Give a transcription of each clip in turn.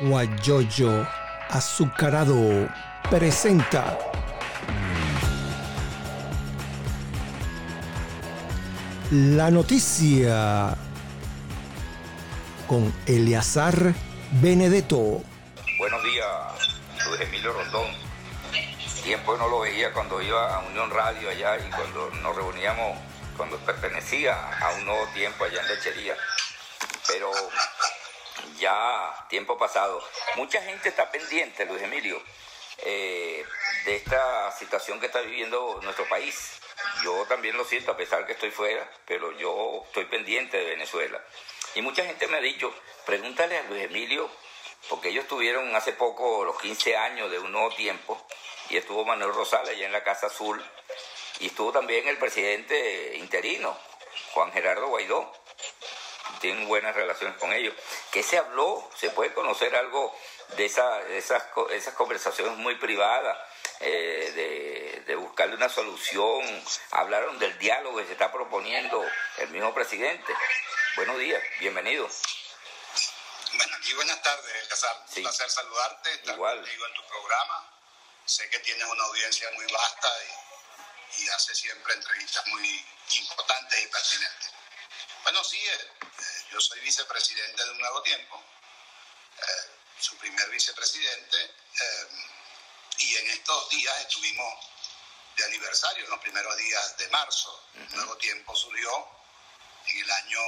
Guayoyo Azucarado presenta la noticia con Eleazar Benedetto. Buenos días, Luis Emilio Rondón. Tiempo no lo veía cuando iba a Unión Radio allá y cuando nos reuníamos, cuando pertenecía a un nuevo tiempo allá en Lechería. Pero ya tiempo pasado. Mucha gente está pendiente, Luis Emilio, eh, de esta situación que está viviendo nuestro país. Yo también lo siento, a pesar que estoy fuera, pero yo estoy pendiente de Venezuela. Y mucha gente me ha dicho, pregúntale a Luis Emilio, porque ellos tuvieron hace poco los 15 años de un nuevo tiempo, y estuvo Manuel Rosales allá en la Casa Azul, y estuvo también el presidente interino, Juan Gerardo Guaidó tienen buenas relaciones con ellos. ¿Qué se habló? ¿Se puede conocer algo de, esa, esas, esas conversaciones muy privadas? Eh, de, de, buscarle una solución. Hablaron del diálogo que se está proponiendo el mismo presidente. Buenos días, bienvenido. Bueno, aquí buenas tardes, Casar. Un placer saludarte, estar Igual. contigo en tu programa. Sé que tienes una audiencia muy vasta y, y hace siempre entrevistas muy importantes y pertinentes. Bueno, sí, eh, yo soy vicepresidente de Un Nuevo Tiempo, eh, su primer vicepresidente, eh, y en estos días estuvimos de aniversario, en los primeros días de marzo. Un Nuevo Tiempo surgió en el año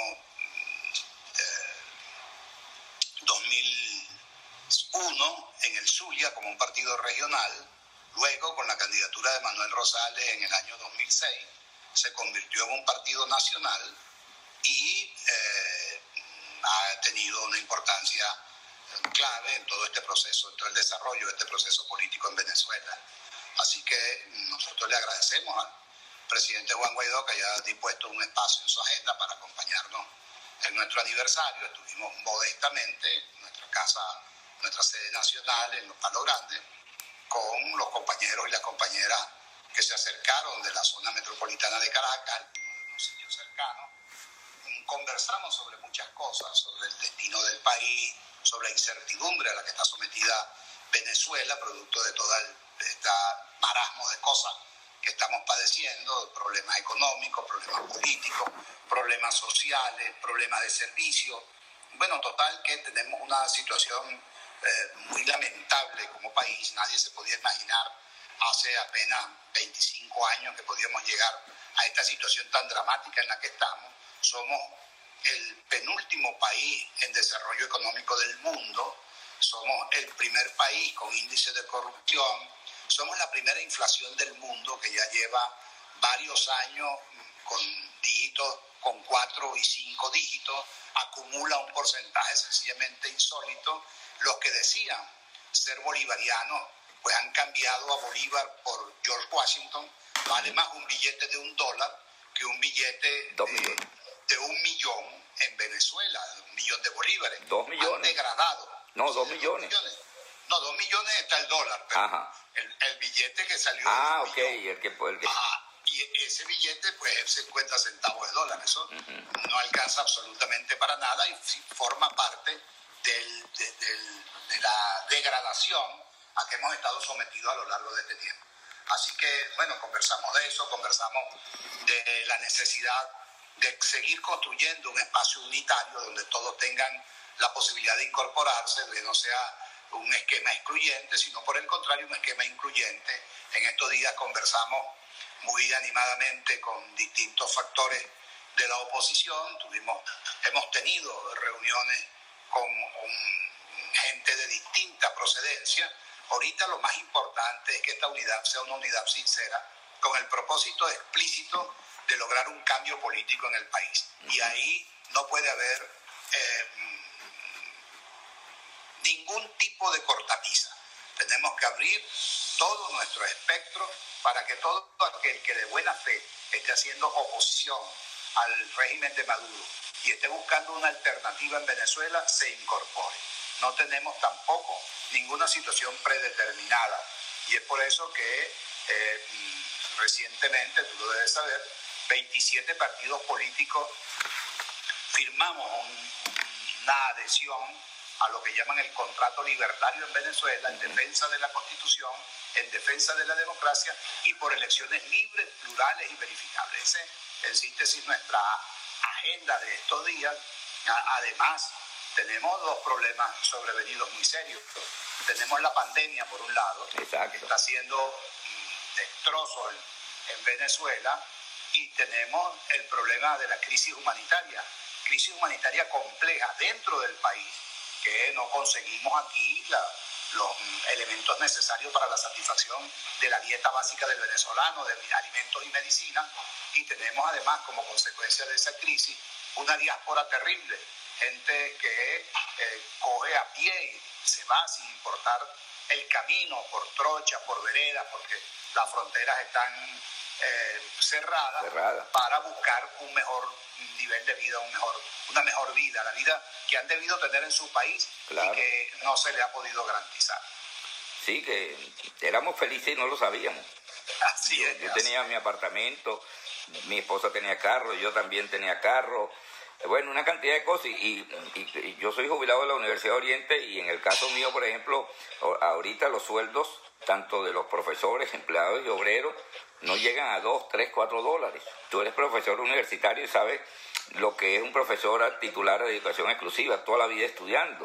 2001 en el Zulia como un partido regional, luego con la candidatura de Manuel Rosales en el año 2006 se convirtió en un partido nacional y eh, ha tenido una importancia clave en todo este proceso, en todo el desarrollo de este proceso político en Venezuela. Así que nosotros le agradecemos al presidente Juan Guaidó que haya dispuesto un espacio en su agenda para acompañarnos en nuestro aniversario. Estuvimos modestamente en nuestra casa, nuestra sede nacional en Los Palos Grandes, con los compañeros y las compañeras que se acercaron de la zona metropolitana de Caracas, de los sitios cercanos conversamos sobre muchas cosas, sobre el destino del país, sobre la incertidumbre a la que está sometida Venezuela, producto de todo este marasmo de cosas que estamos padeciendo, problemas económicos, problemas políticos, problemas sociales, problemas de servicio. Bueno, total que tenemos una situación eh, muy lamentable como país. Nadie se podía imaginar hace apenas 25 años que podíamos llegar a esta situación tan dramática en la que estamos somos el penúltimo país en desarrollo económico del mundo, somos el primer país con índice de corrupción, somos la primera inflación del mundo que ya lleva varios años con dígitos, con cuatro y cinco dígitos, acumula un porcentaje sencillamente insólito. Los que decían ser bolivarianos, pues han cambiado a Bolívar por George Washington, vale más un billete de un dólar que un billete de, de un millón en Venezuela, un millón de bolívares. Dos millones. Han degradado. No, dos millones. No, dos millones está el dólar, pero Ajá. El, el, billete que salió. Ah, ok, el que, el que... Ah, y ese billete, pues, es 50 centavos de dólar. Eso uh -huh. no alcanza absolutamente para nada y forma parte del, de, del, de la degradación a que hemos estado sometidos a lo largo de este tiempo. Así que, bueno, conversamos de eso, conversamos de la necesidad de seguir construyendo un espacio unitario donde todos tengan la posibilidad de incorporarse, de no sea un esquema excluyente, sino por el contrario un esquema incluyente. En estos días conversamos muy animadamente con distintos factores de la oposición, tuvimos, hemos tenido reuniones con um, gente de distinta procedencia. Ahorita lo más importante es que esta unidad sea una unidad sincera, con el propósito explícito de lograr un cambio político en el país. Y ahí no puede haber eh, ningún tipo de cortapisa. Tenemos que abrir todo nuestro espectro para que todo aquel que de buena fe esté haciendo oposición al régimen de Maduro y esté buscando una alternativa en Venezuela se incorpore. No tenemos tampoco ninguna situación predeterminada y es por eso que eh, recientemente, tú lo debes saber, 27 partidos políticos firmamos un, una adhesión a lo que llaman el contrato libertario en Venezuela, en defensa de la constitución, en defensa de la democracia y por elecciones libres, plurales y verificables. Esa es, en síntesis, nuestra agenda de estos días. Además, tenemos dos problemas sobrevenidos muy serios. Tenemos la pandemia, por un lado, que está haciendo mm, destrozos en Venezuela, y tenemos el problema de la crisis humanitaria, crisis humanitaria compleja dentro del país, que no conseguimos aquí los elementos necesarios para la satisfacción de la dieta básica del venezolano, de alimentos y medicina, y tenemos además como consecuencia de esa crisis una diáspora terrible, gente que eh, coge a pie y se va sin importar el camino por trocha, por vereda, porque las fronteras están eh, cerradas para buscar un mejor nivel de vida, un mejor, una mejor vida, la vida que han debido tener en su país y que no se le ha podido garantizar. Sí, que éramos felices y no lo sabíamos. Así yo, yo tenía mi apartamento, mi esposa tenía carro, yo también tenía carro. Bueno, una cantidad de cosas. Y, y, yo soy jubilado de la Universidad de Oriente y en el caso mío, por ejemplo, ahorita los sueldos, tanto de los profesores, empleados y obreros, no llegan a 2, 3, 4 dólares. Tú eres profesor universitario y sabes lo que es un profesor titular de educación exclusiva, toda la vida estudiando.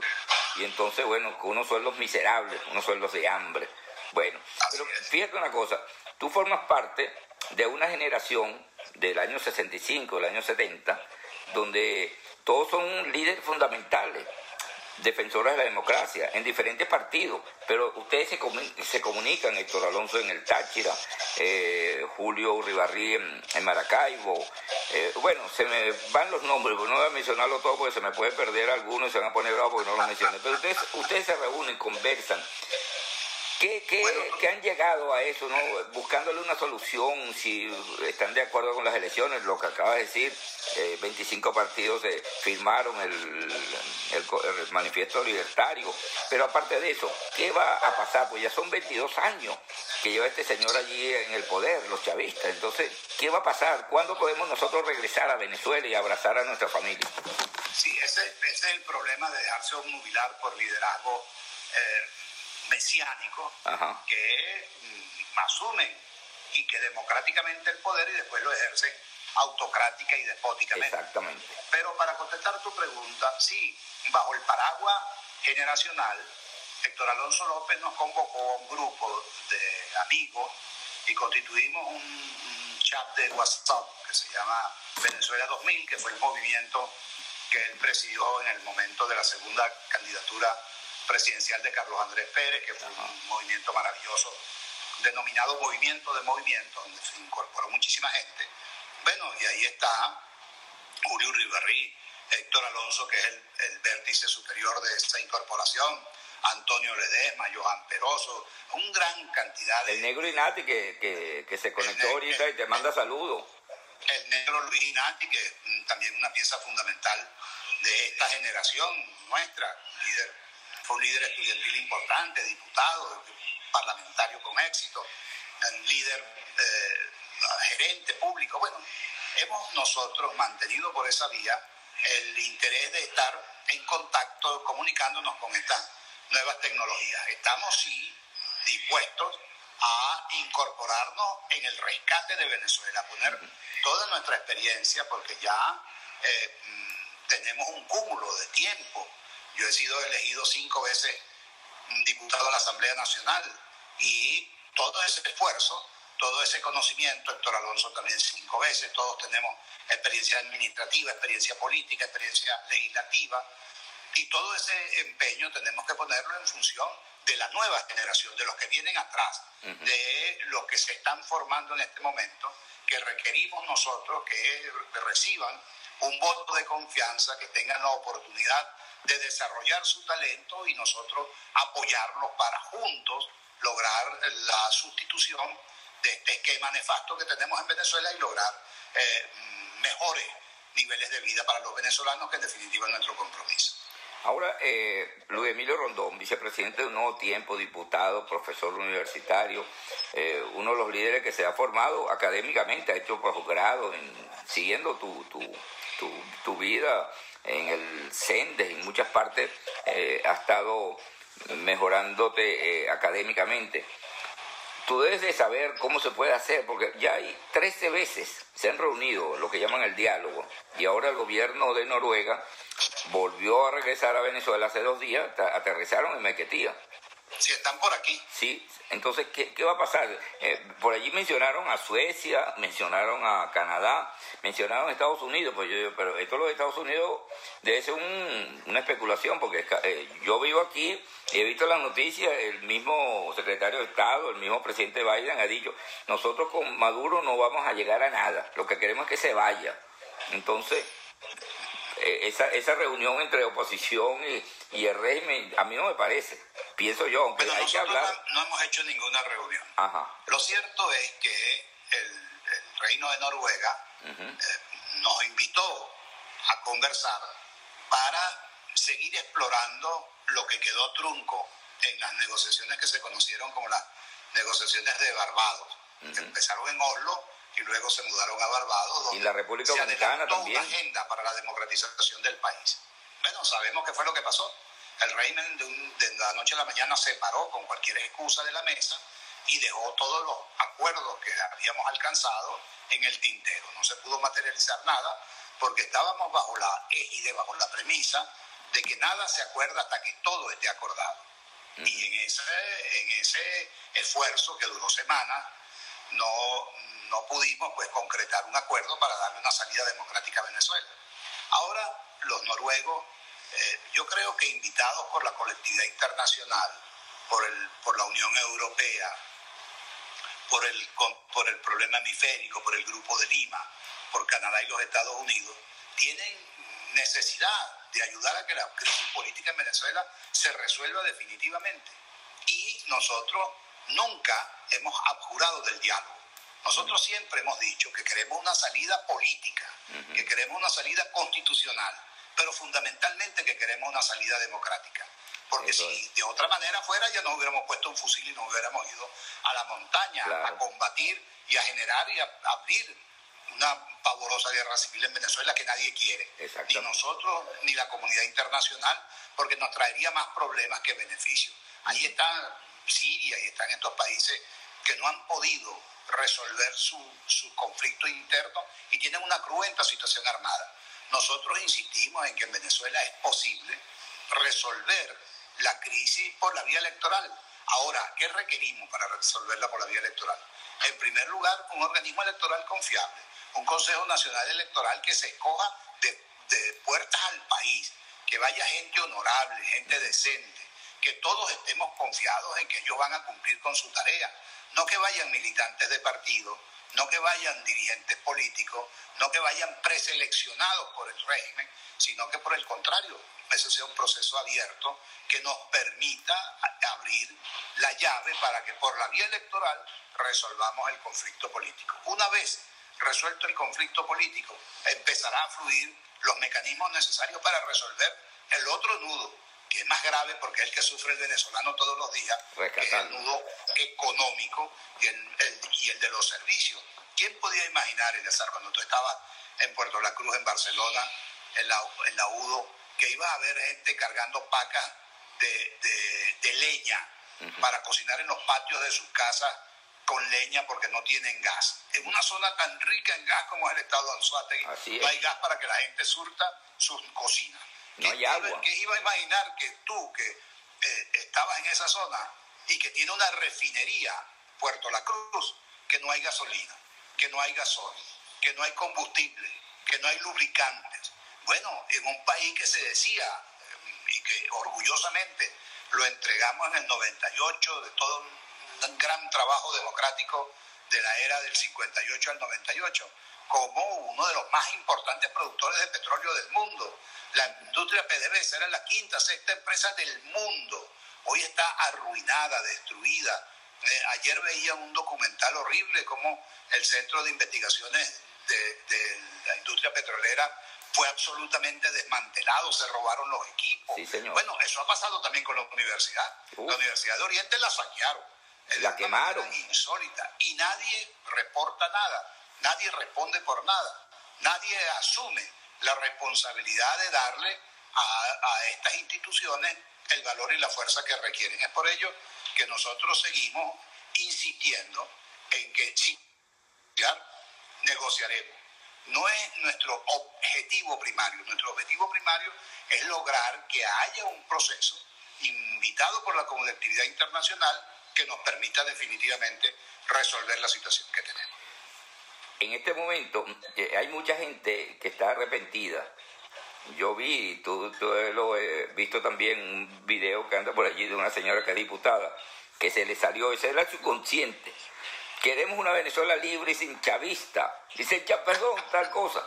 Y entonces, bueno, con unos sueldos miserables, unos sueldos de hambre. Bueno, pero fíjate una cosa, tú formas parte de una generación del año 65, del año 70, donde todos son líderes fundamentales defensores de la democracia en diferentes partidos, pero ustedes se, se comunican, Héctor Alonso en el Táchira, eh, Julio Ribarrí en, Maracaibo, eh, bueno, se me van los nombres, no voy a mencionarlo todo porque se me puede perder algunos y se van a poner bravos porque no los mencioné, pero ustedes, ustedes se reúnen, conversan, ¿Qué, han llegado a eso, no? buscándole una solución, si están de acuerdo con las elecciones, lo que acaba de decir, 25 eh, partidos firmaron el, el, manifiesto libertario, pero aparte de eso, ¿qué va a pasar? Pues ya son 22 años que lleva este señor allí en el poder, los chavistas, entonces, ¿qué va a pasar? ¿Cuándo podemos nosotros regresar a Venezuela y abrazar a nuestra familia? Sí, ese, es el problema de dejarse obnubilar por liderazgo. Eh, mesiánico que mm, asumen y que democráticamente el poder y después lo ejercen autocrática y despóticamente. Exactamente. Pero para contestar tu pregunta, sí, bajo el paraguas generacional, Héctor Alonso López nos convocó a un grupo de amigos y constituimos un, chat de WhatsApp que se llama Venezuela 2000, que fue el movimiento que él presidió en el momento de la segunda candidatura presidencial de Carlos Andrés Pérez, que fue un movimiento maravilloso, denominado Movimiento de Movimiento, donde se incorporó muchísima gente. Bueno, y ahí está Julio Riverrí, Héctor Alonso, que es el, vértice superior de esta incorporación, Antonio Ledesma, Johan Peroso, un gran cantidad de... El negro Inati que, que, se conectó ahorita y te manda saludos. El negro Luis Inati, que mm, también una pieza fundamental de esta generación nuestra, líder fue un líder estudiantil importante, diputado, parlamentario con éxito, líder, eh, gerente público. Bueno, hemos nosotros mantenido por esa vía el interés de estar en contacto, comunicándonos con estas nuevas tecnologías. Estamos sí dispuestos a incorporarnos en el rescate de Venezuela, poner toda nuestra experiencia, porque ya eh, mm, tenemos un cúmulo de tiempo yo he sido elegido cinco veces diputado a la Asamblea Nacional y todo ese esfuerzo, todo ese conocimiento, Héctor Alonso también cinco veces, todos tenemos experiencia administrativa, experiencia política, experiencia legislativa y todo ese empeño tenemos que ponerlo en función de la nueva generación, de los que vienen atrás, de los que se están formando en este momento, que requerimos nosotros que reciban un voto de confianza, que tengan la oportunidad de desarrollar su talento y nosotros apoyarlos para juntos lograr la sustitución de este esquema nefasto que tenemos en Venezuela y lograr eh, mejores niveles de vida para los venezolanos, que en definitiva es nuestro compromiso. Ahora, eh, Luis Emilio Rondón, vicepresidente de un nuevo tiempo, diputado, profesor universitario, eh, uno de los líderes que se ha formado académicamente, ha hecho posgrado, en, siguiendo tu, tu, tu, vida en el CENDES, en muchas partes, eh, ha estado mejorándote eh, académicamente. Tú debes de saber cómo se puede hacer, porque ya hay 13 veces se han reunido lo que llaman el diálogo, y ahora el gobierno de Noruega volvió a regresar a Venezuela hace dos días, aterrizaron en Mequetía. Sí, están por aquí. Sí, entonces, ¿qué, qué va a pasar? Eh, por allí mencionaron a Suecia, mencionaron a Canadá, mencionaron a Estados Unidos, pues yo digo, pero esto lo de Estados Unidos debe ser una especulación, porque eh, yo vivo aquí y he visto las noticias, el mismo secretario de Estado, el mismo presidente Biden ha dicho, nosotros con Maduro no vamos a llegar a nada, lo que queremos es que se vaya. Entonces, esa, esa reunión entre oposición y, el régimen, a mí no me parece. Pienso yo, aunque hay que hablar. No, hemos hecho ninguna reunión. Ajá. Lo cierto es que el, Reino de Noruega eh, nos invitó a conversar para seguir explorando lo que quedó trunco en las negociaciones que se conocieron como las negociaciones de Barbados. Empezaron en Oslo y luego se mudaron a Barbados. Donde y la República Dominicana también. una agenda para la democratización del país. Bueno, sabemos qué fue lo que pasó. El régimen de, de, la noche a la mañana se paró con cualquier excusa de la mesa y dejó todos los acuerdos que habíamos alcanzado en el tintero. No se pudo materializar nada porque estábamos bajo la égide, bajo la premisa de que nada se acuerda hasta que todo esté acordado. Y en ese, en ese esfuerzo que duró semanas, no, no pudimos pues concretar un acuerdo para darle una salida democrática a Venezuela. Ahora los noruegos, eh, yo creo que invitados por la colectividad internacional, por, el, por la Unión Europea, por el, por el problema hemisférico, por el Grupo de Lima, por Canadá y los Estados Unidos, tienen necesidad de ayudar a que la crisis política en Venezuela se resuelva definitivamente. Y nosotros nunca hemos abjurado del diálogo. Nosotros siempre hemos dicho que queremos una salida política, que queremos una salida constitucional, pero fundamentalmente que queremos una salida democrática. Porque si de otra manera fuera, ya nos hubiéramos puesto un fusil y nos hubiéramos ido a la montaña a combatir y a generar y a abrir una pavorosa guerra civil en Venezuela que nadie quiere. Ni nosotros ni la comunidad internacional, porque nos traería más problemas que beneficios. Ahí está Siria y están estos países que no han podido resolver su, su conflicto interno y tienen una cruenta situación armada. Nosotros insistimos en que en Venezuela es posible resolver la crisis por la vía electoral. Ahora, ¿qué requerimos para resolverla por la vía electoral? En primer lugar, un organismo electoral confiable, un Consejo Nacional Electoral que se escoja de, de puertas al país, que vaya gente honorable, gente decente, que todos estemos confiados en que ellos van a cumplir con su tarea no que vayan militantes de partido, no que vayan dirigentes políticos, no que vayan preseleccionados por el régimen, sino que por el contrario, ese sea un proceso abierto que nos permita abrir la llave para que por la vía electoral resolvamos el conflicto político. Una vez resuelto el conflicto político, empezará a fluir los mecanismos necesarios para resolver el otro nudo, que es más grave porque es el que sufre el venezolano todos los días, que es el nudo económico y el, y el de los servicios. ¿Quién podía imaginar, Eleazar, cuando tú estabas en Puerto La Cruz, en Barcelona, en la, en la UDO, que iba a haber gente cargando pacas de, de, leña para cocinar en los patios de sus casas con leña porque no tienen gas. En una zona tan rica en gas como es el estado de Anzuategui, no hay gas para que la gente surta sus cocinas. No hay agua. ¿Qué iba a imaginar que tú, que eh, estabas en esa zona y que tiene una refinería, Puerto La Cruz, que no hay gasolina, que no hay gasoil, que no hay combustible, que no hay lubricantes? Bueno, en un país que se decía eh, y que orgullosamente lo entregamos en el 98 de todo un gran trabajo democrático de la era del 58 al 98, como uno de los más importantes productores de petróleo del mundo, la industria PDVSA era la quinta, sexta empresa del mundo. Hoy está arruinada, destruida. Eh, ayer veía un documental horrible como el Centro de Investigaciones de, la Industria Petrolera fue absolutamente desmantelado, se robaron los equipos. Bueno, eso ha pasado también con la universidad. La Universidad de Oriente la saquearon. La quemaron. Insólita. Y nadie reporta nada, nadie responde por nada, nadie asume la responsabilidad de darle a, estas instituciones el valor y la fuerza que requieren. Es por ello que nosotros seguimos insistiendo en que sí, negociaremos. No es nuestro objetivo primario. Nuestro objetivo primario es lograr que haya un proceso invitado por la colectividad internacional que nos permita definitivamente resolver la situación que tenemos. En este momento hay mucha gente que está arrepentida. Yo vi, tú, lo he visto también, un video que anda por allí de una señora que es diputada, que se le salió, ese era su consciente. Queremos una Venezuela libre y sin chavista. Dice, ya, perdón, tal cosa.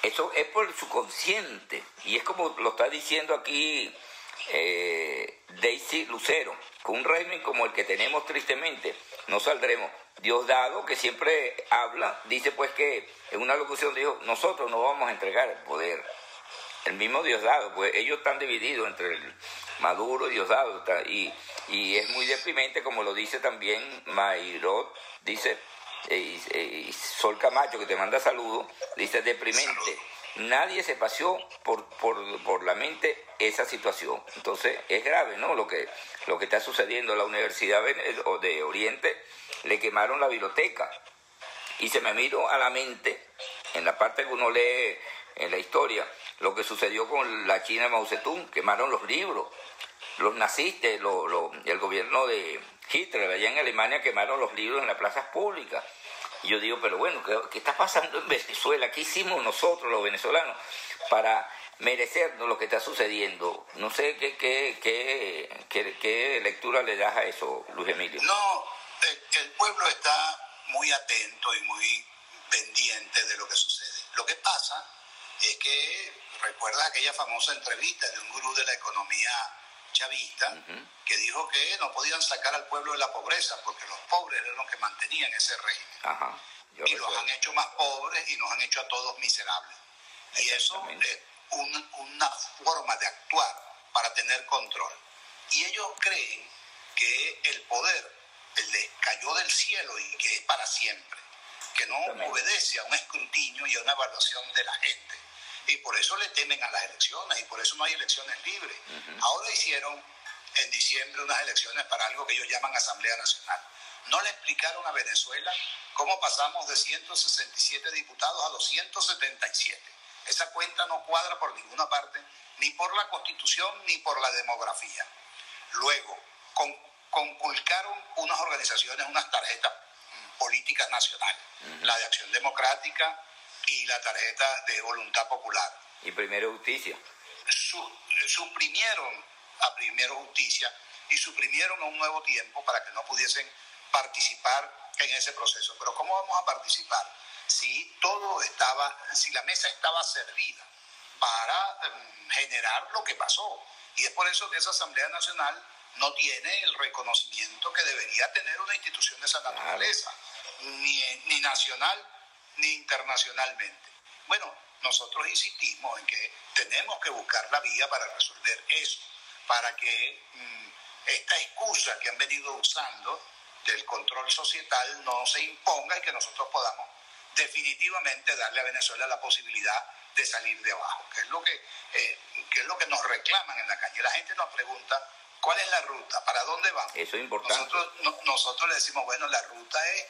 Eso es por su consciente. Y es como lo está diciendo aquí eh, Daisy Lucero, con un régimen como el que tenemos tristemente, no saldremos. Diosdado, que siempre habla, dice pues que en una locución dijo, nosotros no vamos a entregar el poder. El mismo Diosdado, pues ellos están divididos entre el Maduro y Diosdado, y, y es muy deprimente, como lo dice también Mayrot, dice, eh, eh, Sol Camacho, que te manda saludos, dice deprimente nadie se paseó por, por, la mente esa situación. Entonces es grave, ¿no? Lo que, lo que está sucediendo. La Universidad de Oriente le quemaron la biblioteca. Y se me miro a la mente, en la parte que uno lee en la historia, lo que sucedió con la China Mao Zedong, quemaron los libros. Los nazistas, el gobierno de Hitler allá en Alemania quemaron los libros en las plazas públicas. Yo digo, pero bueno, ¿qué, está pasando en Venezuela? ¿Qué hicimos nosotros los venezolanos para merecernos lo que está sucediendo? No sé qué, qué, qué, qué, lectura le das a eso, Luis Emilio. No, el, pueblo está muy atento y muy pendiente de lo que sucede. Lo que pasa es que recuerda aquella famosa entrevista de un gurú de la economía chavista que dijo que no podían sacar al pueblo de la pobreza porque los pobres eran los que mantenían ese régimen. y los han hecho más pobres y nos han hecho a todos miserables. Y eso es una forma de actuar para tener control. Y ellos creen que el poder les cayó del cielo y que es para siempre, que no obedece a un escrutinio y a una evaluación de la gente y por eso le temen a las elecciones y por eso no hay elecciones libres. Ahora hicieron en diciembre unas elecciones para algo que ellos llaman Asamblea Nacional. No le explicaron a Venezuela cómo pasamos de 167 diputados a 277. Esa cuenta no cuadra por ninguna parte, ni por la constitución ni por la demografía. Luego, conculcaron unas organizaciones, unas tarjetas políticas nacionales, la de Acción Democrática, y la tarjeta de voluntad popular. ¿Y Primero Justicia? suprimieron a Primero Justicia y suprimieron a un nuevo tiempo para que no pudiesen participar en ese proceso. Pero ¿cómo vamos a participar? Si todo estaba, si la mesa estaba servida para em, generar lo que pasó. Y es por eso que esa Asamblea Nacional no tiene el reconocimiento que debería tener una institución de esa naturaleza, ni, ni nacional ni internacionalmente. Bueno, nosotros insistimos en que tenemos que buscar la vía para resolver eso, para que mm, esta excusa que han venido usando del control societal no se imponga y que nosotros podamos definitivamente darle a Venezuela la posibilidad de salir de abajo, que es lo que, eh, que es lo que nos reclaman en la calle. La gente nos pregunta cuál es la ruta, para dónde vamos. Eso es importante. Nosotros, nosotros le decimos, bueno, la ruta es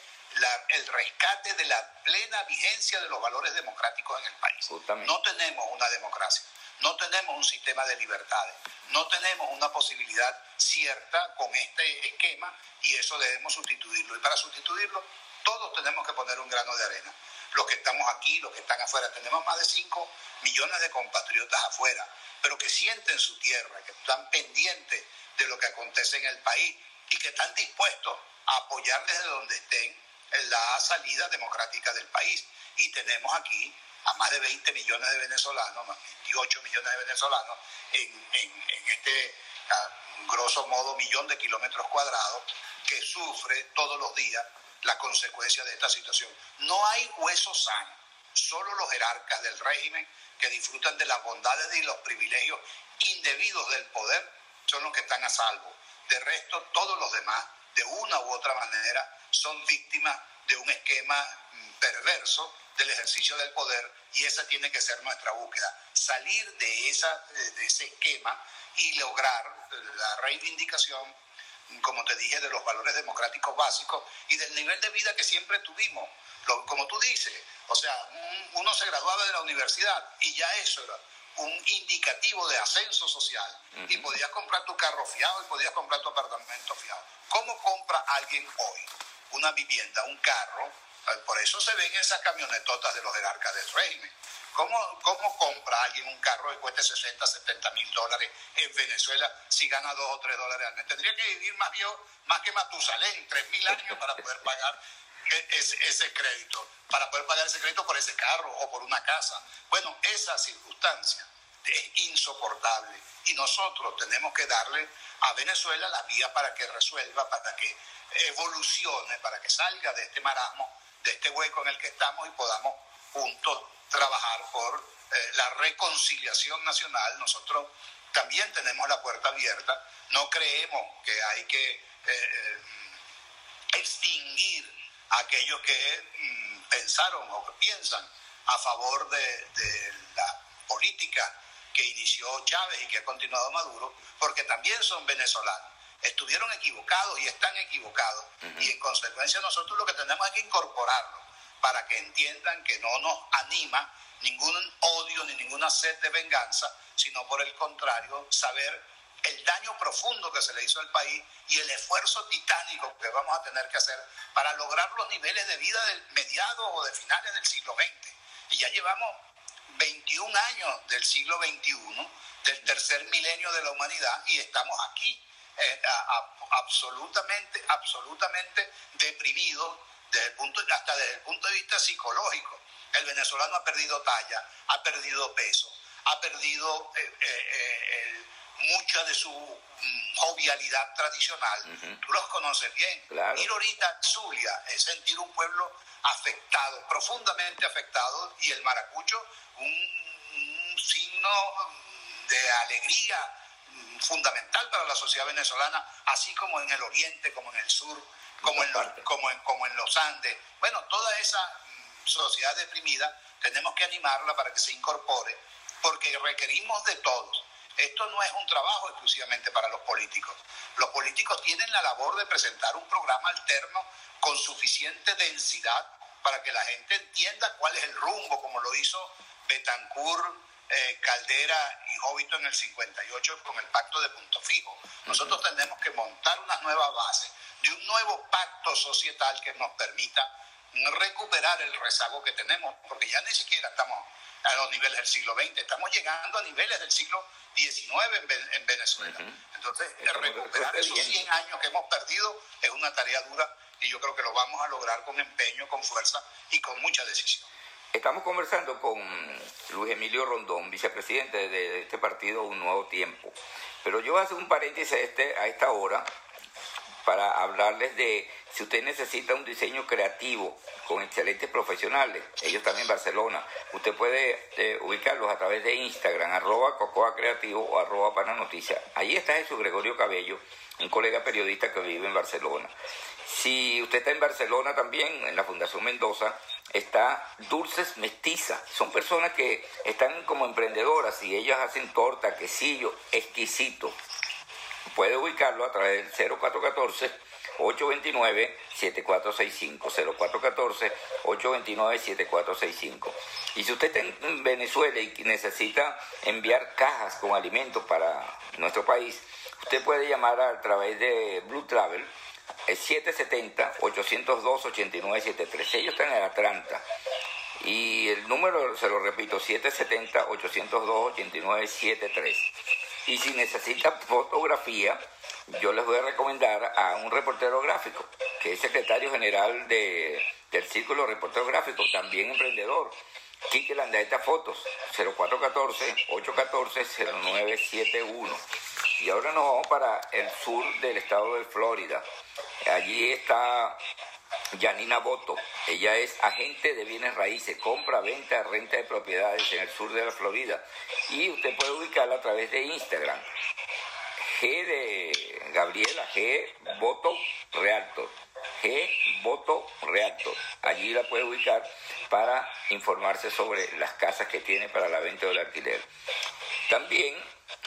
el rescate de la plena vigencia de los valores democráticos en el país. No tenemos una democracia, no tenemos un sistema de libertades, no tenemos una posibilidad cierta con este esquema y eso debemos sustituirlo. Y para sustituirlo, todos tenemos que poner un grano de arena. Los que estamos aquí, los que están afuera, tenemos más de 5 millones de compatriotas afuera, pero que sienten su tierra, que están pendientes de lo que acontece en el país y que están dispuestos a apoyar desde donde estén la salida democrática del país. Y tenemos aquí a más de 20 millones de venezolanos, más 28 millones de venezolanos, en, este grosso modo millón de kilómetros cuadrados, que sufre todos los días la consecuencia de esta situación. No hay hueso sano, solo los jerarcas del régimen que disfrutan de las bondades y los privilegios indebidos del poder son los que están a salvo. De resto, todos los demás, de una u otra manera, son víctimas de un esquema mm, perverso del ejercicio del poder y esa tiene que ser nuestra búsqueda. Salir de, esa, de ese esquema y lograr la reivindicación, como te dije, de los valores democráticos básicos y del nivel de vida que siempre tuvimos. como tú dices, o sea, uno se graduaba de la universidad y ya eso era un indicativo de ascenso social y podías comprar tu carro fiado y podías comprar tu apartamento fiado. ¿Cómo compra alguien hoy una vivienda, un carro? Eh, por eso se ven esas camionetotas de los jerarcas del régimen. ¿Cómo, ¿Cómo compra alguien un carro que cueste 60, 70 mil dólares en Venezuela si gana 2 o 3 dólares al mes? Tendría que vivir más, más que Matusalén, 3 mil años para poder pagar e, ese, ese, crédito, para poder pagar ese crédito por ese carro o por una casa. Bueno, esa circunstancia es insoportable y nosotros tenemos que darle a Venezuela la vía para que resuelva, para que evolucione, para que salga de este marasmo, de este hueco en el que estamos y podamos juntos trabajar por eh, la reconciliación nacional. Nosotros también tenemos la puerta abierta, no creemos que hay que eh, eh, extinguir a aquellos que mm, pensaron o que piensan a favor de, de la política que inició Chávez y que ha continuado Maduro, porque también son venezolanos. Estuvieron equivocados y están equivocados. Y en consecuencia nosotros lo que tenemos es que incorporarlo para que entiendan que no nos anima ningún odio ni ninguna sed de venganza, sino por el contrario, saber el daño profundo que se le hizo al país y el esfuerzo titánico que vamos a tener que hacer para lograr los niveles de vida del mediado o de finales del siglo XX. Y ya llevamos 21 años del siglo XXI, del tercer milenio de la humanidad, y estamos aquí eh, absolutamente, absolutamente deprimidos desde el punto, hasta desde el punto de vista psicológico. El venezolano ha perdido talla, ha perdido peso, ha perdido eh, eh, mucha de su mm, jovialidad tradicional. Tú los conoces bien. Ir ahorita a Zulia es sentir un pueblo afectado, profundamente afectado, y el maracucho un, signo de alegría fundamental para la sociedad venezolana, así como en el oriente, como en el sur, como en, como, en, como en los Andes. Bueno, toda esa mm, sociedad deprimida tenemos que animarla para que se incorpore, porque requerimos de todos. Esto no es un trabajo exclusivamente para los políticos. Los políticos tienen la labor de presentar un programa alterno con suficiente densidad para que la gente entienda cuál es el rumbo, como lo hizo Betancourt, eh, Caldera y Jovito en el 58 con el pacto de punto fijo. Nosotros tenemos que montar una nueva base de un nuevo societal que nos permita recuperar el rezago que tenemos, porque ya ni siquiera estamos a los niveles del siglo XX, estamos llegando a niveles del siglo XIX en, Venezuela. Entonces, recuperar esos 100 años que hemos perdido es una tarea dura y yo creo que lo vamos a lograr con empeño, con fuerza y con mucha decisión. Estamos conversando con Luis Emilio Rondón, vicepresidente de este partido Un Nuevo Tiempo. Pero yo hago un paréntesis este, a esta hora para hablarles de si usted necesita un diseño creativo con excelentes profesionales, ellos también en Barcelona, usted puede eh, ubicarlos a través de Instagram, arroba Cocoa Creativo o arroba Pana Noticias. Ahí está Jesús Gregorio Cabello, un colega periodista que vive en Barcelona. Si usted está en Barcelona también, en la Fundación Mendoza, está Dulces Mestiza. Son personas que están como emprendedoras y ellas hacen torta, quesillo, exquisito. Puede ubicarlo a través del 0414 829-7465, 0414-829-7465. Y si usted está en Venezuela y necesita enviar cajas con alimentos para nuestro país, usted puede llamar a través de Blue Travel, es 770-802-8973. Ellos están en Atlanta. Y el número, se lo repito, 770-802-8973. Y si necesita fotografía, yo les voy a recomendar a un reportero gráfico, que es secretario general de, del Círculo Reportero Gráfico, también emprendedor. Quique Landaeta Fotos, 0414-814-0971. Y ahora nos vamos para el sur del estado de Florida. Allí está Janina Boto. Ella es agente de bienes raíces, compra, venta, renta de propiedades en el sur de la Florida. Y usted puede ubicarla a través de Instagram. G de Gabriela, G Voto Realtor. G Voto Realtor. Allí la puede ubicar para informarse sobre las casas que tiene para la venta o el alquiler. También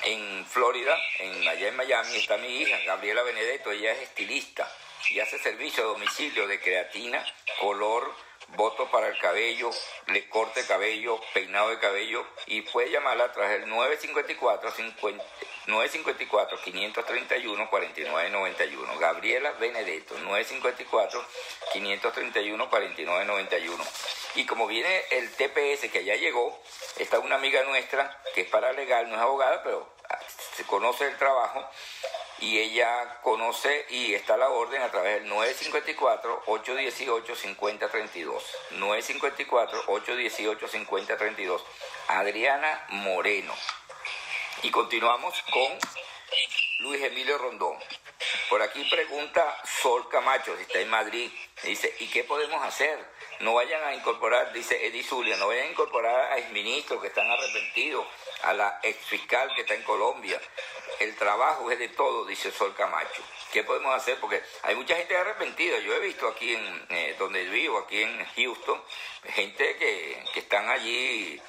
en Florida, en, allá en Miami, está mi hija, Gabriela Benedetto, ella es estilista y hace servicio a domicilio de creatina, color, voto para el cabello, le corte cabello, peinado de cabello y puede llamarla a través del 954 50 954 531 4991 Gabriela Benedetto 954 531 4991 y como viene el TPS que ya llegó está una amiga nuestra que es paralegal no es abogada pero se conoce el trabajo y ella conoce y está a la orden a través del 954-818-5032. 954-818-5032. Adriana Moreno. Y continuamos con Luis Emilio Rondón. Por aquí pregunta Sol Camacho, si está en Madrid. Dice, ¿y qué podemos hacer? No vayan a incorporar, dice Edi Zulia, no vayan a incorporar a exministros que están arrepentidos, a la exfiscal que está en Colombia. El trabajo es de todo, dice Sol Camacho. ¿Qué podemos hacer? Porque hay mucha gente arrepentida. Yo he visto aquí en eh, donde vivo, aquí en Houston, gente que, que están allí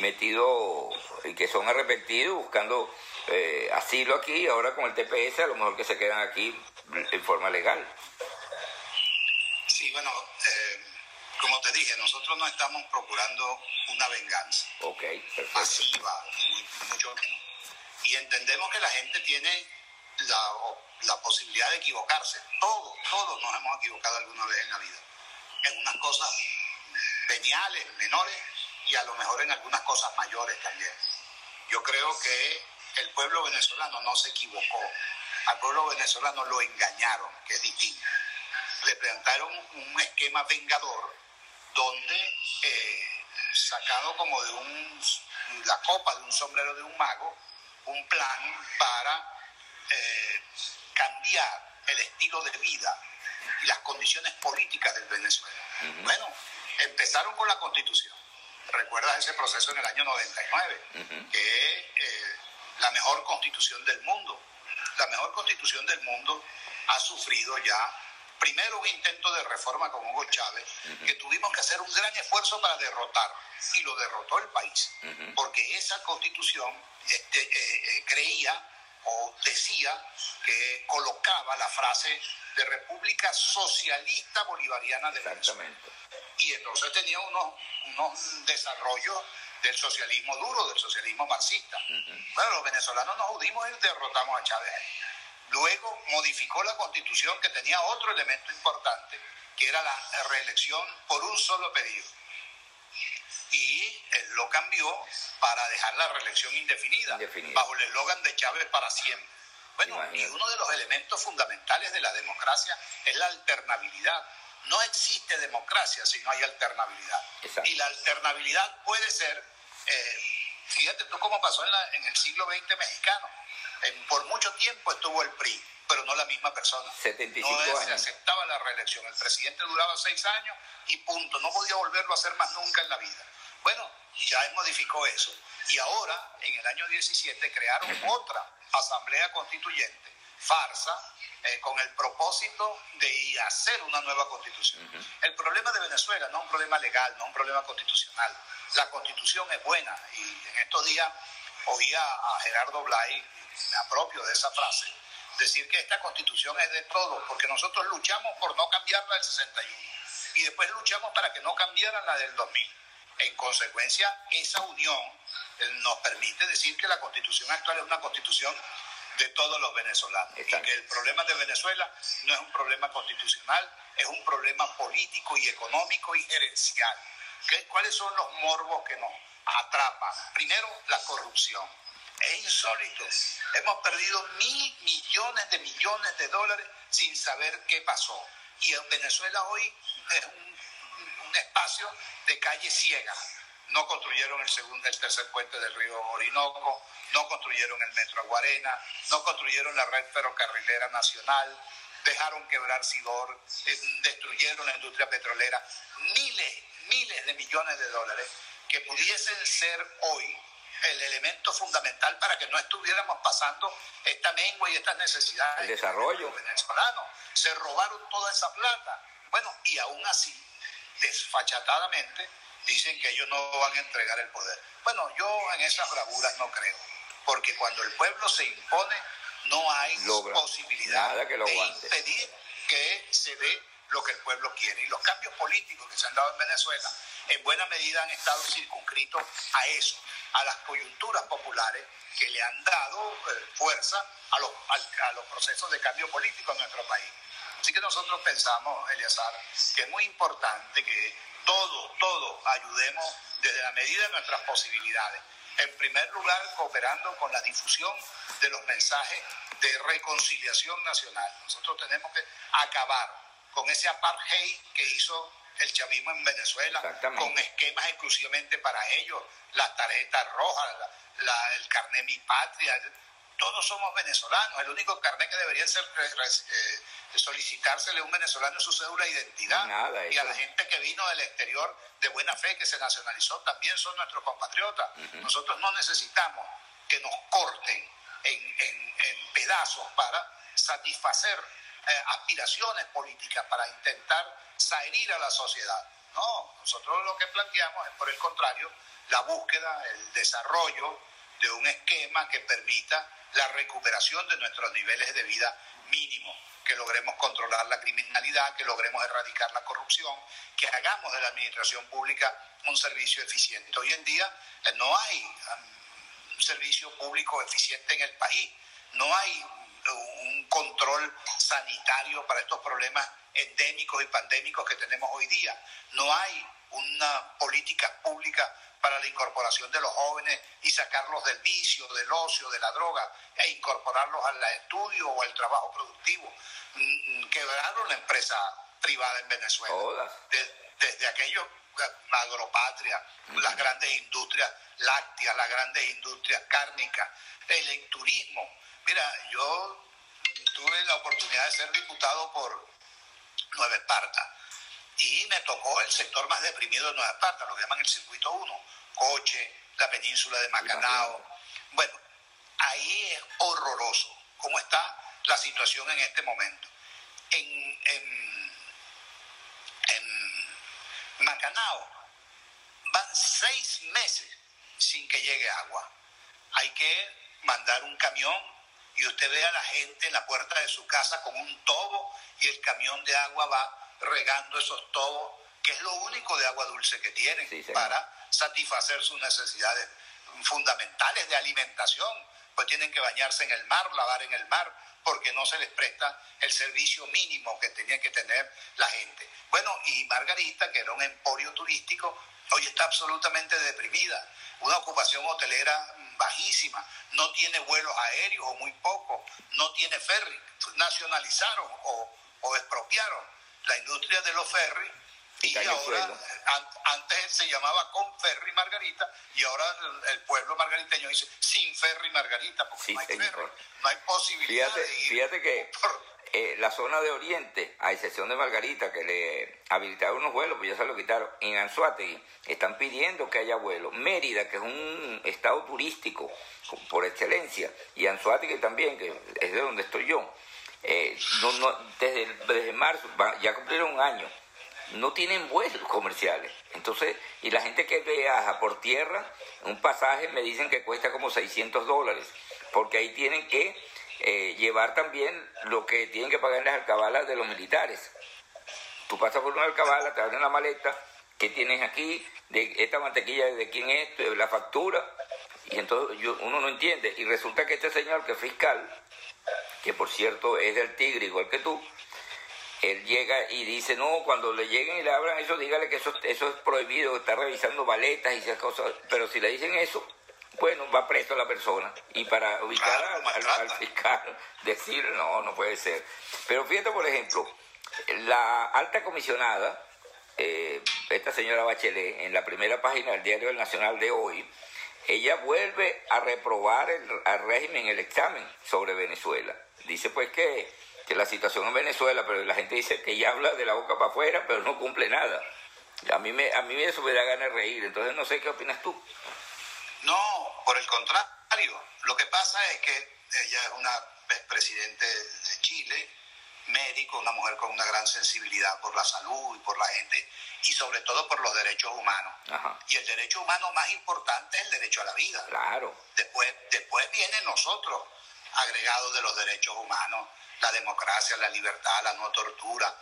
metidos y que son arrepentidos buscando eh, asilo aquí. Ahora con el TPS, a lo mejor que se quedan aquí en forma legal. Sí, bueno, eh, como te dije, nosotros no estamos procurando una venganza. Ok, perfecto. Masiva, mucho menos. Y entendemos que la gente tiene la, la posibilidad de equivocarse. Todos, todos nos hemos equivocado alguna vez en la vida. En unas cosas veniales, menores, y a lo mejor en algunas cosas mayores también. Yo creo que el pueblo venezolano no se equivocó. Al pueblo venezolano lo engañaron, que es distinto. Le presentaron un esquema vengador donde, eh, sacado como de un, la copa de un sombrero de un mago, un plan para eh, cambiar el estilo de vida y las condiciones políticas del Venezuela. Bueno, empezaron con la constitución. Recuerdas ese proceso en el año 99, que es eh, la mejor constitución del mundo. La mejor constitución del mundo ha sufrido ya primero un intento de reforma con Hugo Chávez, que tuvimos que hacer un gran esfuerzo para derrotar, y lo derrotó el país, porque esa constitución este, eh, eh, creía o decía que colocaba la frase de República Socialista Bolivariana de Venezuela. Y entonces tenía unos, unos desarrollos del socialismo duro, del socialismo marxista. Bueno, los venezolanos nos judimos y derrotamos a Chávez. Luego modificó la constitución que tenía otro elemento importante, que era la reelección por un solo pedido. Y él lo cambió para dejar la reelección indefinida, bajo el eslogan de Chávez para siempre. Bueno, y uno de los elementos fundamentales de la democracia es la alternabilidad. No existe democracia si no hay alternabilidad. Y la alternabilidad puede ser, eh, fíjate tú cómo pasó en, en el siglo XX mexicano por mucho tiempo estuvo el PRI, pero no la misma persona. 75 no se aceptaba la reelección. El presidente duraba seis años y punto. No podía volverlo a hacer más nunca en la vida. Bueno, ya él modificó eso. Y ahora, en el año 17, crearon otra asamblea constituyente, farsa, eh, con el propósito de hacer una nueva constitución. El problema de Venezuela no es un problema legal, no es un problema constitucional. La constitución es buena y en estos días oía a Gerardo Blay me apropio de esa frase, decir que esta constitución es de todos, porque nosotros luchamos por no cambiarla del 61 y después luchamos para que no cambiaran la del 2000. En consecuencia, esa unión eh, nos permite decir que la constitución actual es una constitución de todos los venezolanos y que el problema de Venezuela no es un problema constitucional, es un problema político y económico y gerencial. ¿Cuáles son los morbos que nos atrapan? Primero, la corrupción es insólito. Hemos perdido mil millones de millones de dólares sin saber qué pasó. Y en Venezuela hoy es un, espacio de calle ciega. No construyeron el segundo, el tercer puente del río Orinoco, no construyeron el metro Aguarena, no construyeron la red ferrocarrilera nacional, dejaron quebrar Sidor, eh, destruyeron la industria petrolera, miles, miles de millones de dólares que pudiesen ser hoy el elemento fundamental para que no estuviéramos pasando esta mengua y estas necesidades. El desarrollo. venezolano. Se robaron toda esa plata. Bueno, y aún así, desfachatadamente dicen que ellos no van a entregar el poder. Bueno, yo en esas bravuras no creo, porque cuando el pueblo se impone, no hay posibilidad de impedir que se dé lo que el pueblo quiere. Y los cambios políticos que se han dado en Venezuela, en buena medida han estado circunscritos a eso, a las coyunturas populares que le han dado eh, fuerza a los, a los procesos de cambio político en nuestro país. Así que nosotros pensamos, Eliazar, que es muy importante que todos, todos ayudemos desde la medida de nuestras posibilidades. En primer lugar, cooperando con la difusión de los mensajes de reconciliación nacional. Nosotros tenemos que acabar con ese apartheid que hizo el chavismo en Venezuela, con esquemas exclusivamente para ellos, las tarjetas rojas, el carnet Mi Patria, todos somos venezolanos. El único carnet que debería ser eh, eh, solicitársele a un venezolano es su cédula de identidad. y a la gente que vino del exterior de buena fe, que se nacionalizó, también son nuestros compatriotas. Nosotros no necesitamos que nos corten en, pedazos para satisfacer eh, aspiraciones políticas, para intentar salir a la sociedad. No, nosotros lo que planteamos es, por el contrario, la búsqueda, el desarrollo de un esquema que permita la recuperación de nuestros niveles de vida mínimos, que logremos controlar la criminalidad, que logremos erradicar la corrupción, que hagamos de la administración pública un servicio eficiente. Hoy en día eh, no hay um, un servicio público eficiente en el país, no hay un control sanitario para estos problemas endémicos y pandémicos que tenemos hoy día, no hay una política pública para la incorporación de los jóvenes y sacarlos del vicio, del ocio, de la droga, e incorporarlos al estudio o al trabajo productivo. Mm, quebraron la empresa privada en Venezuela. desde aquellos eh, agropatria, las grandes industrias lácteas, las grandes industrias cárnicas, el turismo. Mira, yo tuve la oportunidad de ser diputado por Nueva Esparta y me tocó el sector más deprimido de Nueva Esparta, lo que llaman el circuito 1, Coche, la península de Macanao. Bueno, ahí es horroroso cómo está la situación en este momento. En, en, en Macanao van seis meses sin que llegue agua. Hay que mandar un camión y usted ve a la gente en la puerta de su casa con un tobo y el camión de agua va regando esos tobos, que es lo único de agua dulce que tienen para satisfacer sus necesidades fundamentales de alimentación, pues tienen que bañarse en el mar, lavar en el mar, porque no se les presta el servicio mínimo que tenía que tener la gente. Bueno, y Margarita, que era un emporio turístico, hoy está absolutamente deprimida, una ocupación hotelera bajísima, no tiene vuelos aéreos o muy pocos, no tiene ferry, nacionalizaron o, o expropiaron la industria de los ferries y ahora, antes se llamaba con ferry Margarita y ahora el, pueblo margariteño dice sin ferry Margarita porque no hay ferry, no hay posibilidad fíjate, de ir Fíjate que eh, la zona de Oriente, a excepción de Margarita, que le habilitaron unos vuelos, pues ya se lo quitaron, en Anzuategui están pidiendo que haya vuelos. Mérida, que es un estado turístico por excelencia, y Anzuategui también, que es de donde estoy yo, eh, no, no, desde, desde marzo, ya cumplieron un año, no tienen vuelos comerciales. Entonces, y la gente que viaja por tierra, un pasaje me dicen que cuesta como 600 dólares, porque ahí tienen que eh, llevar también lo que tienen que pagar en las alcabalas de los militares. Tú pasas por una alcabala, te abren la maleta, que tienes aquí? De esta mantequilla, ¿de quién es? La factura. Y entonces uno no entiende. Y resulta que este señor que es fiscal, que por cierto es del Tigre igual que tú, él llega y dice, no, cuando le lleguen y le abran eso, dígale que eso, eso es prohibido, está revisando baletas y esas cosas, pero si le dicen eso, bueno, va preso la persona. Y para ubicar al, fiscal, decir, no, no puede ser. Pero fíjate, por ejemplo, la alta comisionada, eh, esta señora Bachelet, en la primera página del Diario Nacional de hoy, ella vuelve a reprobar el, al régimen el examen sobre Venezuela. Dice pues que, que, la situación en Venezuela, pero la gente dice que ella habla de la boca para afuera, pero no cumple nada. A mí, me, a mí eso me da ganas de reír, entonces no sé qué opinas tú. No, por el contrario. Lo que pasa es que ella es una expresidente de Chile, médico, una mujer con una gran sensibilidad por la salud y por la gente y sobre todo por los derechos humanos. Y el derecho humano más importante es el derecho a la vida. Claro. Después, después vienen nosotros, agregados de los derechos humanos, la democracia, la libertad, la no tortura,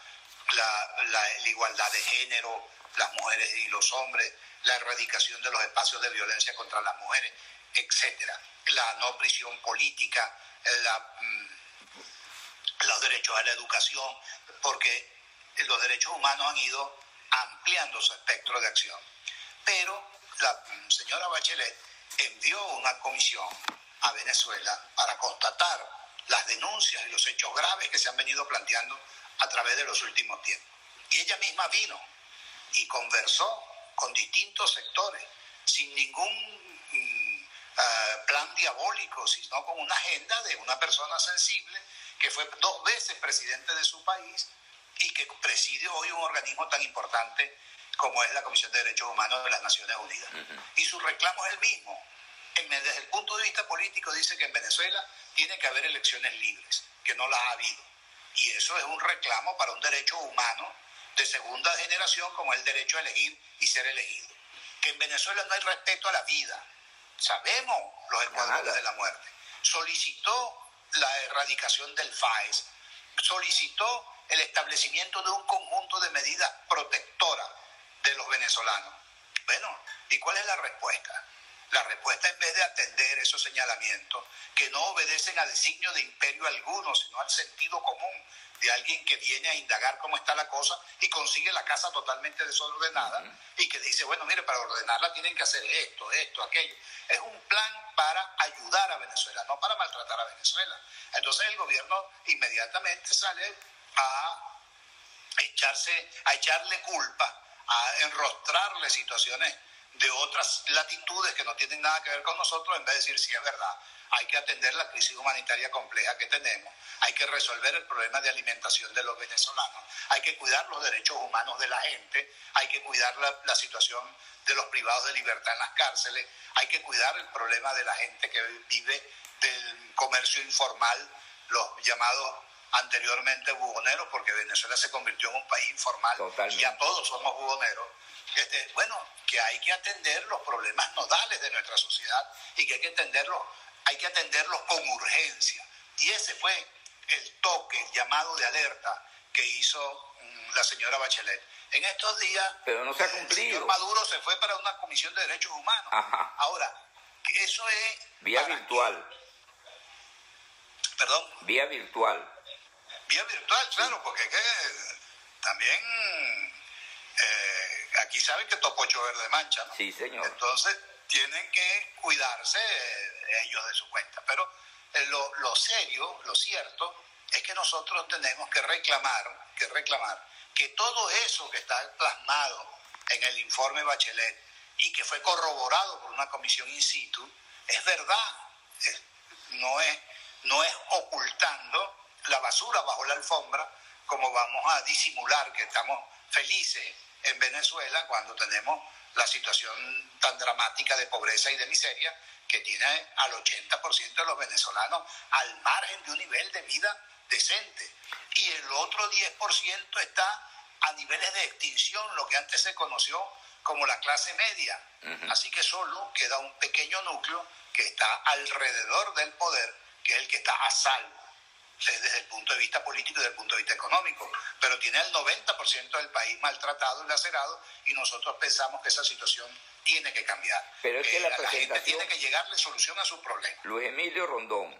la, igualdad de género, las mujeres y los hombres, la erradicación de los espacios de violencia contra las mujeres, etcétera, la no prisión política, mm, los derechos a la educación, porque los derechos humanos han ido ampliando su espectro de acción. Pero la mm, señora Bachelet envió una comisión a Venezuela para constatar las denuncias y los hechos graves que se han venido planteando a través de los últimos tiempos. Y ella misma vino y conversó con distintos sectores, sin ningún mm, eh, plan diabólico, sino con una agenda de una persona sensible que fue dos veces presidente de su país y que preside hoy un organismo tan importante como es la Comisión de Derechos Humanos de las Naciones Unidas. Y su reclamo es el mismo. Desde el punto de vista político dice que en Venezuela tiene que haber elecciones libres, que no las ha habido. Y eso es un reclamo para un derecho humano de segunda generación como el derecho a elegir y ser elegido. Que en Venezuela no hay respeto a la vida. Sabemos los escuadrones de la muerte. Solicitó la erradicación del FAES. Solicitó el establecimiento de un conjunto de medidas protectoras de los venezolanos. Bueno, ¿y cuál es la respuesta? La respuesta, en vez de atender esos señalamientos que no obedecen al signo de imperio alguno, sino al sentido común de alguien que viene a indagar cómo está la cosa y consigue la casa totalmente desordenada y que dice, bueno, mire, para ordenarla tienen que hacer esto, esto, aquello. Es un plan para ayudar a Venezuela, no para maltratar a Venezuela. Entonces el gobierno inmediatamente sale a echarse, a echarle culpa, a enrostrarle situaciones de otras latitudes que no tienen nada que ver con nosotros, en vez de decir, sí, es verdad, hay que atender la crisis humanitaria compleja que tenemos, hay que resolver el problema de alimentación de los venezolanos, hay que cuidar los derechos humanos de la gente, hay que cuidar la, situación de los privados de libertad en las cárceles, hay que cuidar el problema de la gente que vive del comercio informal, los llamados anteriormente buhoneros, porque Venezuela se convirtió en un país informal y ya todos somos buhoneros. Este, bueno, que hay que atender los problemas nodales de nuestra sociedad y que hay que atenderlos, hay que atenderlos con urgencia. Y ese fue el toque, el llamado de alerta que hizo mm, la señora Bachelet. En estos días, Pero no se ha cumplido. el señor Maduro se fue para una comisión de derechos humanos. Ahora, eso es... Vía virtual. ¿Perdón? Vía virtual. Vía virtual, claro, porque es que también eh, aquí saben que topocho verde mancha, ¿no? Sí, señor. Entonces tienen que cuidarse ellos de su cuenta. Pero eh, lo, lo serio, lo cierto, es que nosotros tenemos que reclamar, que reclamar que todo eso que está plasmado en el informe Bachelet y que fue corroborado por una comisión in situ, es verdad, no, es, no es ocultando la basura bajo la alfombra como vamos a disimular que estamos felices en Venezuela cuando tenemos la situación tan dramática de pobreza y de miseria que tiene al 80% de los venezolanos al margen de un nivel de vida decente. Y el otro 10% está a niveles de extinción, lo que antes se conoció como la clase media. Así que solo queda un pequeño núcleo que está alrededor del poder, que es el que está a salvo desde el punto de vista político y desde el punto de vista económico, pero tiene el 90% del país maltratado y lacerado y nosotros pensamos que esa situación tiene que cambiar. Pero es que la, gente tiene que llegarle solución a sus problemas. Luis Emilio Rondón,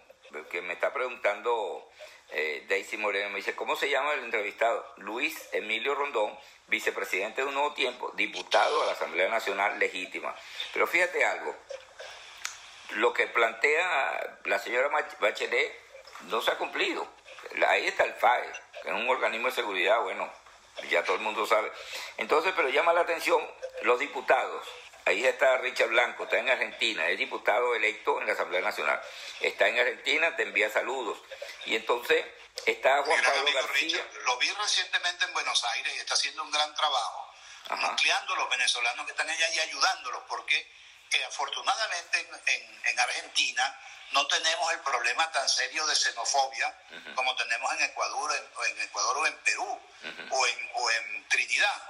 que me está preguntando eh, Daisy Moreno, me dice, ¿cómo se llama el entrevistado? Luis Emilio Rondón, vicepresidente de Un Nuevo Tiempo, diputado a la Asamblea Nacional legítima. Pero fíjate algo, lo que plantea la señora Bachelet no se ha cumplido. Ahí está el FAE, que es un organismo de seguridad, bueno, ya todo el mundo sabe. Entonces, pero llama la atención los diputados. Ahí está Richard Blanco, está en Argentina, es diputado electo en la Asamblea Nacional. Está en Argentina, te envía saludos. Y entonces está Juan Pablo García. lo vi recientemente en Buenos Aires y está haciendo un gran trabajo, ampliando a los venezolanos que están allá y ayudándolos, porque que afortunadamente en, Argentina no tenemos el problema tan serio de xenofobia como tenemos en Ecuador, en, Ecuador o en Perú o, en, o en Trinidad.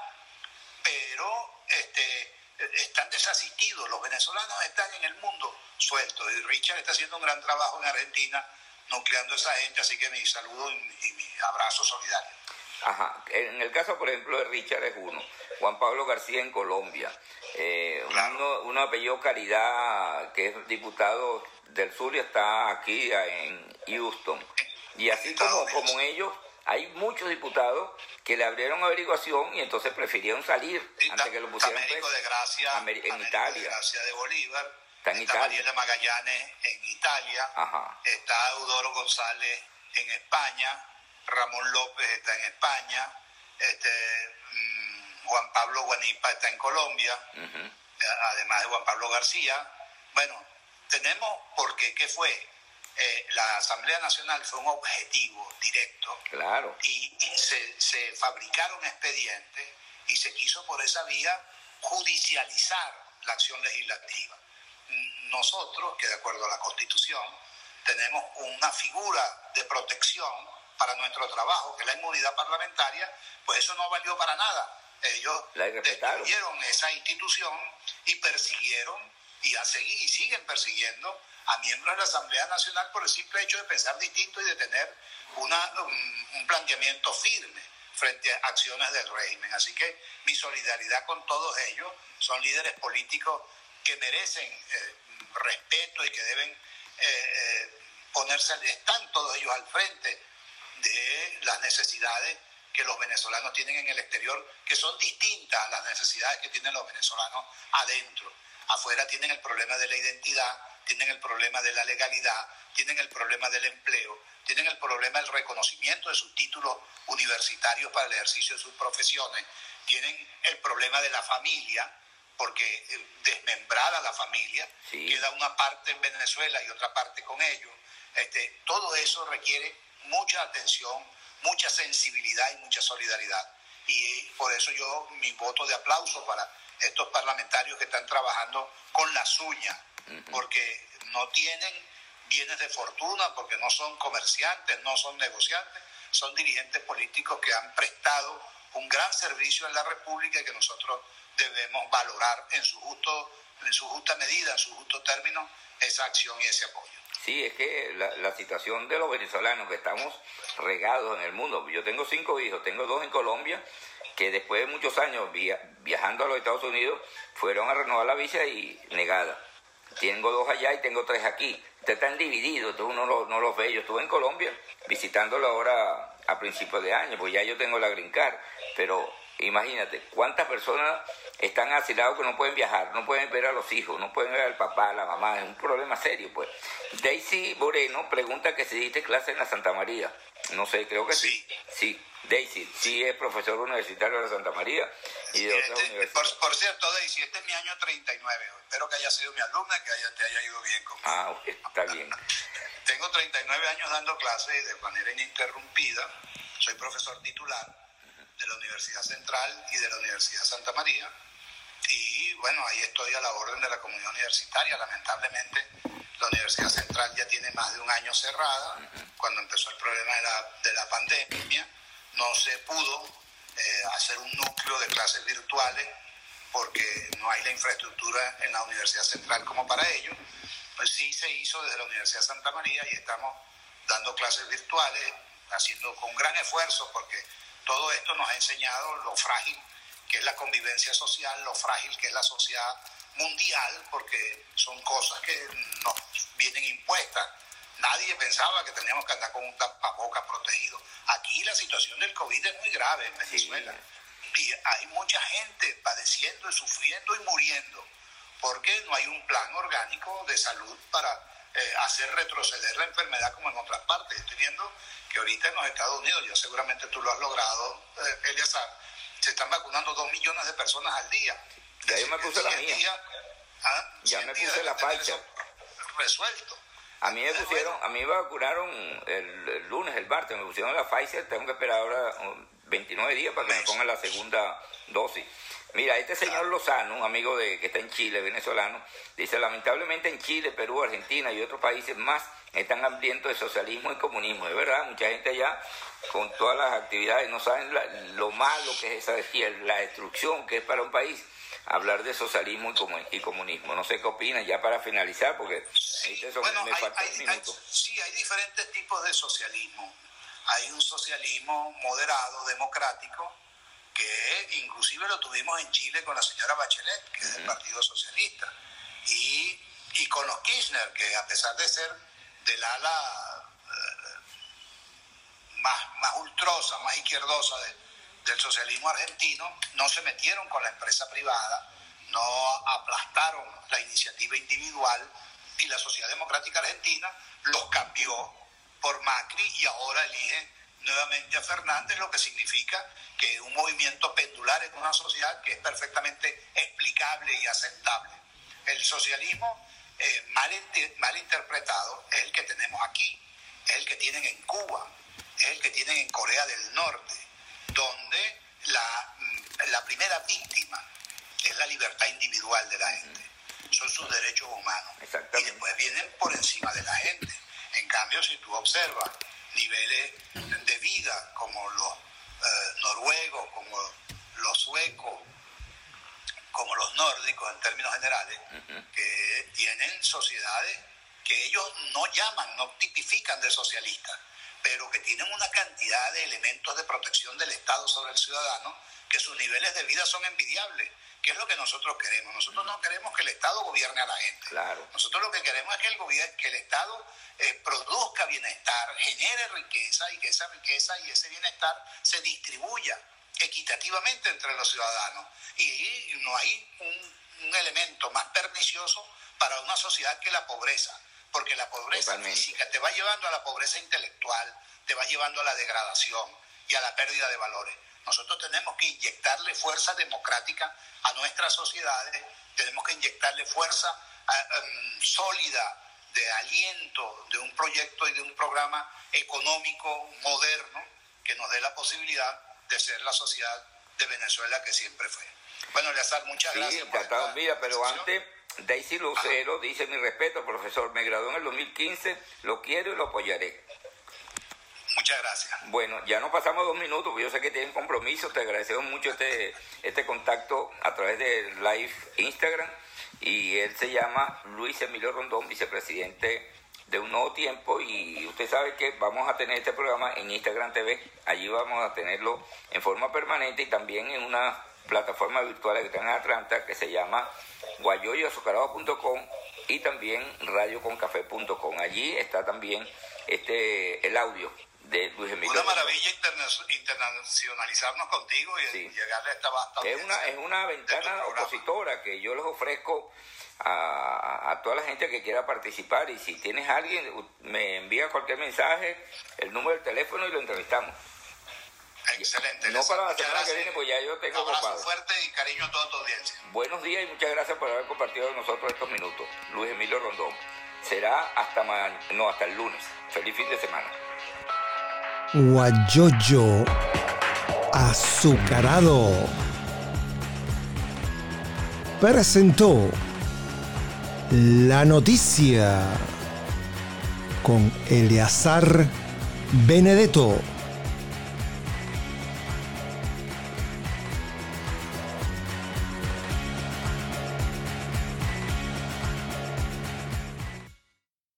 Pero este, están desasistidos, los venezolanos están en el mundo sueltos. Y Richard está haciendo un gran trabajo en Argentina nucleando a esa gente, así que mi saludo y, mi abrazo solidario. Ajá, en el caso por ejemplo de Richard es uno, Juan Pablo García en Colombia, eh, uno, apellido Caridad que es diputado del sur y está aquí en Houston. Y así como, como ellos, hay muchos diputados que le abrieron averiguación y entonces prefirieron salir antes que lo pusieran Américo de Gracia, en Italia. De Gracia de Bolívar. Está en Italia. Mariela Magallanes en Italia. Está Eudoro González en España. Ramón López está en España. Este, mm, Juan Pablo Guanipa está en Colombia. Además de Juan Pablo García. Bueno, tenemos, porque ¿qué fue? Eh, la Asamblea Nacional fue un objetivo directo. Claro. Y, se, se, fabricaron expedientes y se quiso por esa vía judicializar la acción legislativa. Nosotros, que de acuerdo a la Constitución, tenemos una figura de protección para nuestro trabajo, que es la inmunidad parlamentaria, pues eso no valió para nada. Ellos destruyeron esa institución y persiguieron y, a seguir, y siguen persiguiendo a miembros de la Asamblea Nacional por el simple hecho de pensar distinto y de tener una, un, planteamiento firme frente a acciones del régimen. Así que mi solidaridad con todos ellos son líderes políticos que merecen eh, respeto y que deben eh, eh, ponerse, están todos ellos al frente de las necesidades que los venezolanos tienen en el exterior, que son distintas a las necesidades que tienen los venezolanos adentro. Afuera tienen el problema de la identidad, tienen el problema de la legalidad, tienen el problema del empleo, tienen el problema del reconocimiento de sus títulos universitarios para el ejercicio de sus profesiones, tienen el problema de la familia, porque eh, desmembrada la familia, queda una parte en Venezuela y otra parte con ellos. Este, todo eso requiere mucha atención, mucha sensibilidad y mucha solidaridad. Y por eso yo mi voto de aplauso para estos parlamentarios que están trabajando con las uñas, porque no tienen bienes de fortuna, porque no son comerciantes, no son negociantes, son dirigentes políticos que han prestado un gran servicio a la República y que nosotros debemos valorar en su justo en su justa medida, en su justo término, esa acción y ese apoyo. Sí, es que la, situación de los venezolanos que estamos regados en el mundo, yo tengo cinco hijos, tengo dos en Colombia, que después de muchos años viajando a los Estados Unidos, fueron a renovar la visa y negada. Tengo dos allá y tengo tres aquí. Están divididos, entonces uno no, los ve. Yo estuve en Colombia visitándolo ahora a principios de año, pues ya yo tengo la Green. Pero imagínate, ¿cuántas personas están asilados que no pueden viajar, no pueden ver a los hijos, no pueden ver al papá, a la mamá? Es un problema serio, pues. Daisy Moreno pregunta que si diste clase en la Santa María. No sé, creo que sí. Sí. Daisy, sí es profesor universitario de Santa María y de otras este, por, cierto, Daisy, este es mi año 39. Espero que haya sido mi alumna, que haya, te haya ido bien conmigo. Ah, está bien. Tengo 39 años dando clases de manera ininterrumpida. Soy profesor titular de la Universidad Central y de la Universidad Santa María. Y bueno, ahí estoy a la orden de la comunidad universitaria. Lamentablemente, la Universidad Central ya tiene más de un año cerrada. Cuando empezó el problema de la, de la pandemia, no se pudo eh, hacer un núcleo de clases virtuales porque no hay la infraestructura en la Universidad Central como para ello. Pues sí se hizo desde la Universidad Santa María y estamos dando clases virtuales, haciendo con gran esfuerzo porque todo esto nos ha enseñado lo frágil que es la convivencia social, lo frágil que es la sociedad mundial, porque son cosas que nos vienen impuestas. Nadie pensaba que teníamos que andar con un tapabocas protegido. Aquí la situación del COVID es muy grave en Venezuela. Y hay mucha gente padeciendo y sufriendo y muriendo, porque no hay un plan orgánico de salud para eh, hacer retroceder la enfermedad como en otras partes. Estoy viendo que ahorita en los Estados Unidos, ya seguramente tú lo has logrado, eh, se están vacunando dos millones de personas al día. Ya yo me puse la mía. ¿ah? ya me puse la Pfizer. Resuelto. A mí me pusieron, a mí me vacunaron el, lunes, el martes, me pusieron la Pfizer, tengo que esperar ahora 29 días para que me pongan la segunda dosis. Mira, este señor Lozano, un amigo de que está en Chile, venezolano, dice, lamentablemente en Chile, Perú, Argentina y otros países más están hambrientos de socialismo y comunismo. De verdad, mucha gente allá con todas las actividades no saben lo malo que es esa la destrucción que es para un país hablar de socialismo y, comunismo. No sé qué opinan ya para finalizar, porque bueno, me hay, sí, hay diferentes tipos de socialismo. Hay un socialismo moderado, democrático, que inclusive lo tuvimos en Chile con la señora Bachelet, que es del Partido Socialista, y, y, con los Kirchner, que a pesar de ser del ala eh, más, más ultrosa, más izquierdosa del socialismo argentino, no se metieron con la empresa privada, no aplastaron la iniciativa individual y la sociedad democrática argentina los cambió por Macri y ahora elige nuevamente a Fernández, lo que significa que un movimiento pendular en una sociedad que es perfectamente explicable y aceptable. El socialismo eh, mal, mal interpretado es el que tenemos aquí, es el que tienen en Cuba, es el que tienen en Corea del Norte, donde la, mm, la primera víctima es la libertad individual de la gente, son sus derechos humanos y después vienen por encima de la gente. En cambio, si tú observas niveles vida como los eh, noruegos, como los suecos, como los nórdicos en términos generales, que tienen sociedades que ellos no llaman, no tipifican de socialistas, pero que tienen una cantidad de elementos de protección del Estado sobre el ciudadano, que sus niveles de vida son envidiables. ¿Qué es lo que nosotros queremos? Nosotros no queremos que el Estado gobierne a la gente. Claro. Nosotros lo que queremos es que el, gobierno, que el Estado eh, produzca bienestar, genere riqueza y que esa riqueza y ese bienestar se distribuya equitativamente entre los ciudadanos. Y no hay un, elemento más pernicioso para una sociedad que la pobreza, porque la pobreza física te va llevando a la pobreza intelectual, te va llevando a la degradación y a la pérdida de valores. Nosotros tenemos que inyectarle fuerza democrática a nuestras sociedades, tenemos que inyectarle fuerza em, sólida de aliento de un proyecto y de un programa económico moderno que nos dé la posibilidad de ser la sociedad de Venezuela que siempre fue. Bueno, Leazar, muchas sí, gracias. Encantado, mira, pero antes, Daisy Lucero dice mi respeto, profesor, me graduó en el 2015, lo quiero y lo apoyaré. Muchas gracias. Bueno, ya nos pasamos dos minutos, porque yo sé que tienen compromiso, te agradecemos mucho este, este contacto a través de live Instagram y él se llama Luis Emilio Rondón, vicepresidente de un nuevo tiempo y usted sabe que vamos a tener este programa en Instagram TV, allí vamos a tenerlo en forma permanente y también en una plataforma virtual que está en Atlanta que se llama guayoyoazucarado.com y también radioconcafé.com. Allí está también este el audio de Luis Emilio. Una maravilla internacionalizarnos contigo y llegarle a esta vasta es una, es una ventana opositora que yo les ofrezco a, a, toda la gente que quiera participar y si tienes alguien, me envía cualquier mensaje, el número del teléfono y lo entrevistamos. Excelente. No para la semana que viene, pues ya yo tengo Un abrazo fuerte y cariño a toda tu audiencia. Buenos días y muchas gracias por haber compartido con nosotros estos minutos. Luis Emilio Rondón. Será hasta no, hasta el lunes. Feliz fin de semana. Guayoyo azucarado presentó la noticia con Eleazar Benedetto.